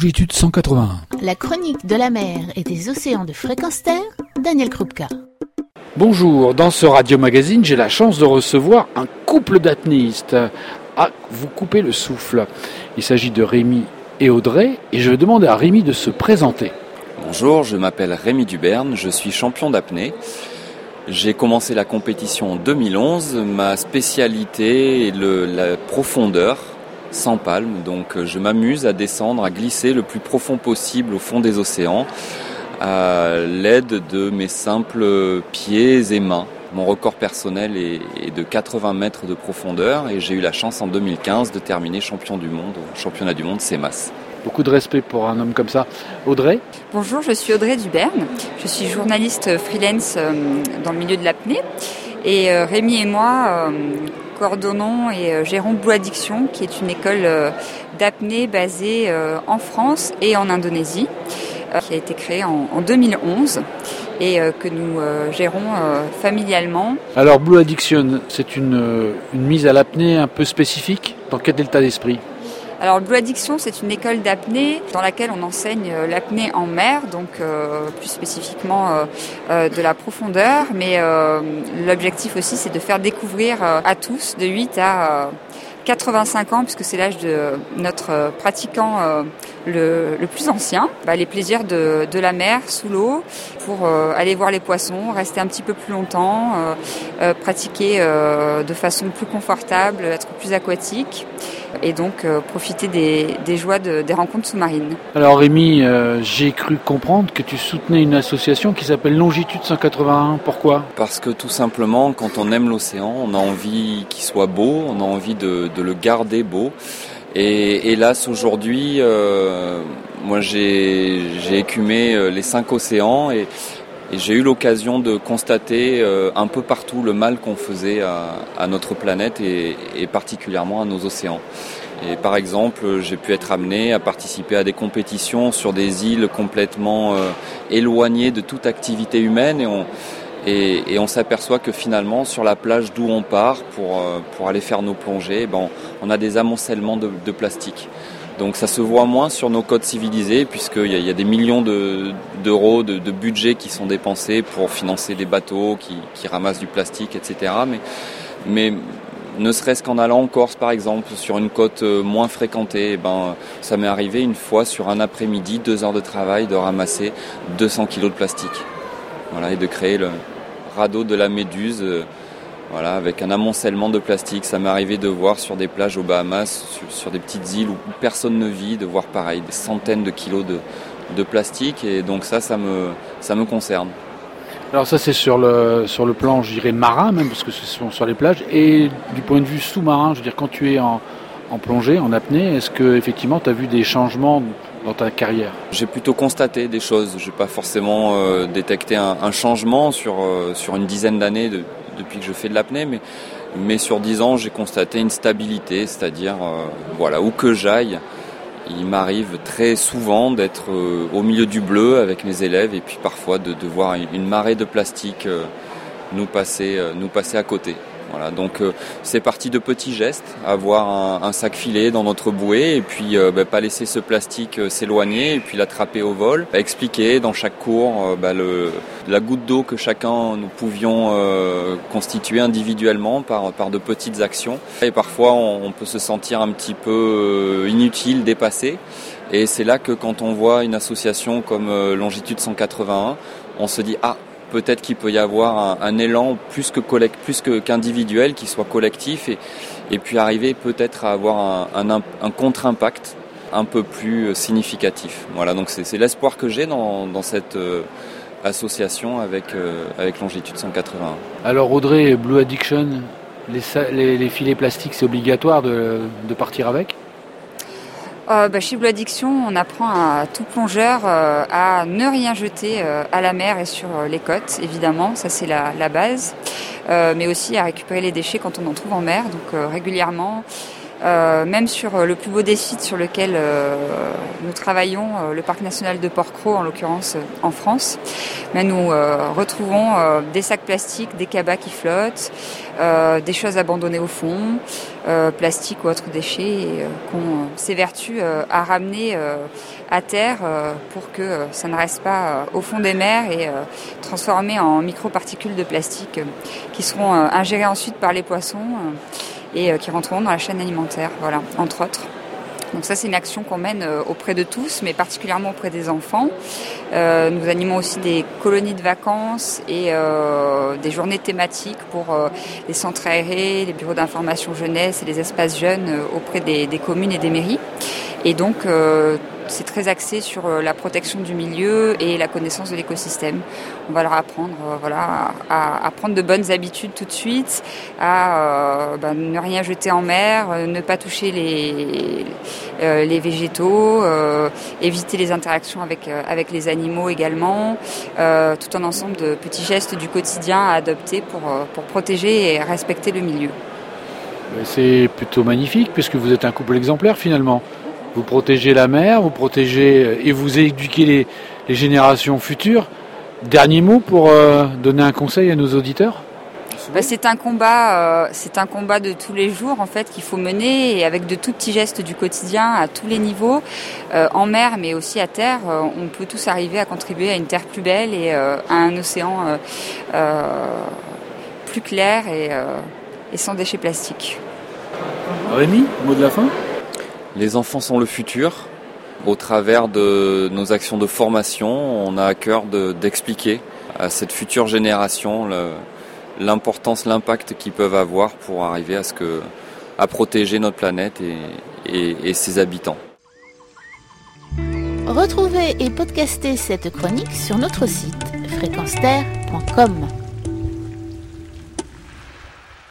longitude 181. La chronique de la mer et des océans de fréquence terre, Daniel Krupka. Bonjour, dans ce radio magazine, j'ai la chance de recevoir un couple d'apnéistes. Ah, vous coupez le souffle. Il s'agit de Rémi et Audrey, et je vais demander à Rémi de se présenter. Bonjour, je m'appelle Rémi Duberne, je suis champion d'apnée. J'ai commencé la compétition en 2011. Ma spécialité est le, la profondeur sans palme. Donc euh, je m'amuse à descendre, à glisser le plus profond possible au fond des océans à l'aide de mes simples pieds et mains. Mon record personnel est, de 80 mètres de profondeur et j'ai eu la chance en 2015 de terminer champion du monde au championnat du monde CEMAS. Beaucoup de respect pour un homme comme ça. Audrey Bonjour, je suis Audrey Duberne. Je suis journaliste freelance euh, dans le milieu de l'apnée. Et euh, Rémi et moi coordonnons et gérons Blue Addiction, qui est une école d'apnée basée en France et en Indonésie. Euh, qui a été créé en, 2011 et euh, que nous euh, gérons familialement. Alors Blue Addiction, c'est une, une mise à l'apnée un peu spécifique? Dans quel état d'esprit? Alors Blue Addiction, c'est une école d'apnée dans laquelle on enseigne l'apnée en mer, donc plus spécifiquement de la profondeur, mais l'objectif aussi c'est de faire découvrir à tous de 8 à 85 ans, puisque c'est l'âge de notre pratiquant le, plus ancien, bah, les plaisirs de, la mer sous l'eau pour euh, aller voir les poissons, rester un petit peu plus longtemps, euh, euh, pratiquer de façon plus confortable, être plus aquatique et donc profiter des, des joies de, des rencontres sous-marines. Alors Rémi, j'ai cru comprendre que tu soutenais une association qui s'appelle Longitude 181. Pourquoi? Parce que tout simplement, quand on aime l'océan, on a envie qu'il soit beau, on a envie de, de le garder beau. Et hélas, aujourd'hui, euh, moi j'ai écumé euh, les cinq océans et, j'ai eu l'occasion de constater euh, un peu partout le mal qu'on faisait à, notre planète et, particulièrement à nos océans. Et par exemple, j'ai pu être amené à participer à des compétitions sur des îles complètement éloignées de toute activité humaine et on, et, s'aperçoit que finalement, sur la plage d'où on part pour, euh, aller faire nos plongées, ben, on a des amoncellements de, plastique. Donc ça se voit moins sur nos côtes civilisées, puisqu'il y, a des millions d'euros de, budget qui sont dépensés pour financer des bateaux qui, ramassent du plastique, etc. Mais, mais ne serait-ce qu'en allant en Corse par exemple, sur une côte euh, moins fréquentée, eh ben, ça m'est arrivé une fois sur un après-midi, deux heures de travail, de ramasser 200 kilos de plastique. Voilà, et de créer le, radeau de la Méduse, euh, voilà, avec un amoncellement de plastique. Ça m'est arrivé de voir sur des plages aux Bahamas, sur, des petites îles où personne ne vit, de voir pareil, des centaines de kilos de, de plastique. Et donc ça, ça me, ça me concerne. Alors ça c'est sur le, sur le plan, je dirais, marin même, parce que ce sont sur les plages. Et du point de vue sous-marin, je veux dire, quand tu es en, en plongée, en apnée, est-ce que effectivement tu as vu des changements dans ta carrière? J'ai plutôt constaté des choses. Je n'ai pas forcément euh, détecté un, changement sur, euh, sur une dizaine d'années depuis que je fais de l'apnée, mais, sur dix ans, j'ai constaté une stabilité, c'est-à-dire, euh, voilà, où que j'aille, il m'arrive très souvent d'être au milieu du bleu avec mes élèves et puis parfois de, de voir une marée de plastique passer, nous passer à côté. Voilà, donc euh, c'est parti de petits gestes, avoir un, sac filé dans notre bouée et puis euh, bah, pas laisser ce plastique euh, s'éloigner et puis l'attraper au vol, bah, expliquer dans chaque cours bah, le, la goutte d'eau que chacun nous pouvions constituer individuellement par, de petites actions. Et parfois on, on peut se sentir un petit peu inutile, dépassé. Et c'est là que quand on voit une association comme Longitude 181, on se dit ah peut-être qu'il peut y avoir un, élan plus que collect, plus qu'individuel, qui soit collectif, et, puis arriver peut-être à avoir un, contre-impact un peu plus euh, significatif. Voilà, donc c'est l'espoir que j'ai dans, cette euh, association avec, euh, avec Longitude 181. Alors Audrey, Blue Addiction, les, filets plastiques, c'est obligatoire de partir avec? Euh, bah, Chez Blue Addiction, on apprend à tout plongeur euh, à ne rien jeter euh, à la mer et sur les côtes, évidemment, ça c'est la, base, mais aussi à récupérer les déchets quand on en trouve en mer. Donc régulièrement, même sur le plus beau des sites sur lequel nous travaillons, le parc national de Port-Cros en l'occurrence en France, mais nous retrouvons des sacs plastiques, des cabas qui flottent, des choses abandonnées au fond, plastiques ou autres déchets, qu'on s'évertue à ramener à terre pour que ça ne reste pas au fond des mers et transformé en microparticules de plastique qui seront ingérées ensuite par les poissons et qui rentreront dans la chaîne alimentaire, voilà, entre autres. Donc ça, c'est une action qu'on mène auprès de tous, mais particulièrement auprès des enfants. nous animons aussi des colonies de vacances et des journées thématiques pour les centres aérés, les bureaux d'information jeunesse et les espaces jeunes auprès des, des, communes et des mairies. Et donc, c'est très axé sur euh, la protection du milieu et la connaissance de l'écosystème. On va leur apprendre euh, voilà, à, prendre de bonnes habitudes tout de suite, à euh, bah, ne rien jeter en mer, ne pas toucher les, les végétaux, éviter les interactions avec, avec les animaux également, tout un ensemble de petits gestes du quotidien à adopter pour, pour protéger et respecter le milieu. C'est plutôt magnifique puisque vous êtes un couple exemplaire finalement. Vous protégez la mer, vous protégez euh, et vous éduquez les, générations futures. Dernier mot pour euh, donner un conseil à nos auditeurs bah, c'est un combat, euh, c'est un combat de tous les jours en fait qu'il faut mener et avec de tout petits gestes du quotidien à tous les niveaux, en mer mais aussi à terre. on peut tous arriver à contribuer à une terre plus belle et à un océan plus clair et, et sans déchets plastiques. Rémi, mot de la fin? Les enfants sont le futur. Au travers de nos actions de formation, on a à cœur d'expliquer à cette future génération l'importance, l'impact qu'ils peuvent avoir pour arriver à ce que, à protéger notre planète et, et ses habitants. Retrouvez et podcastez cette chronique sur notre site fréquenceterre.com.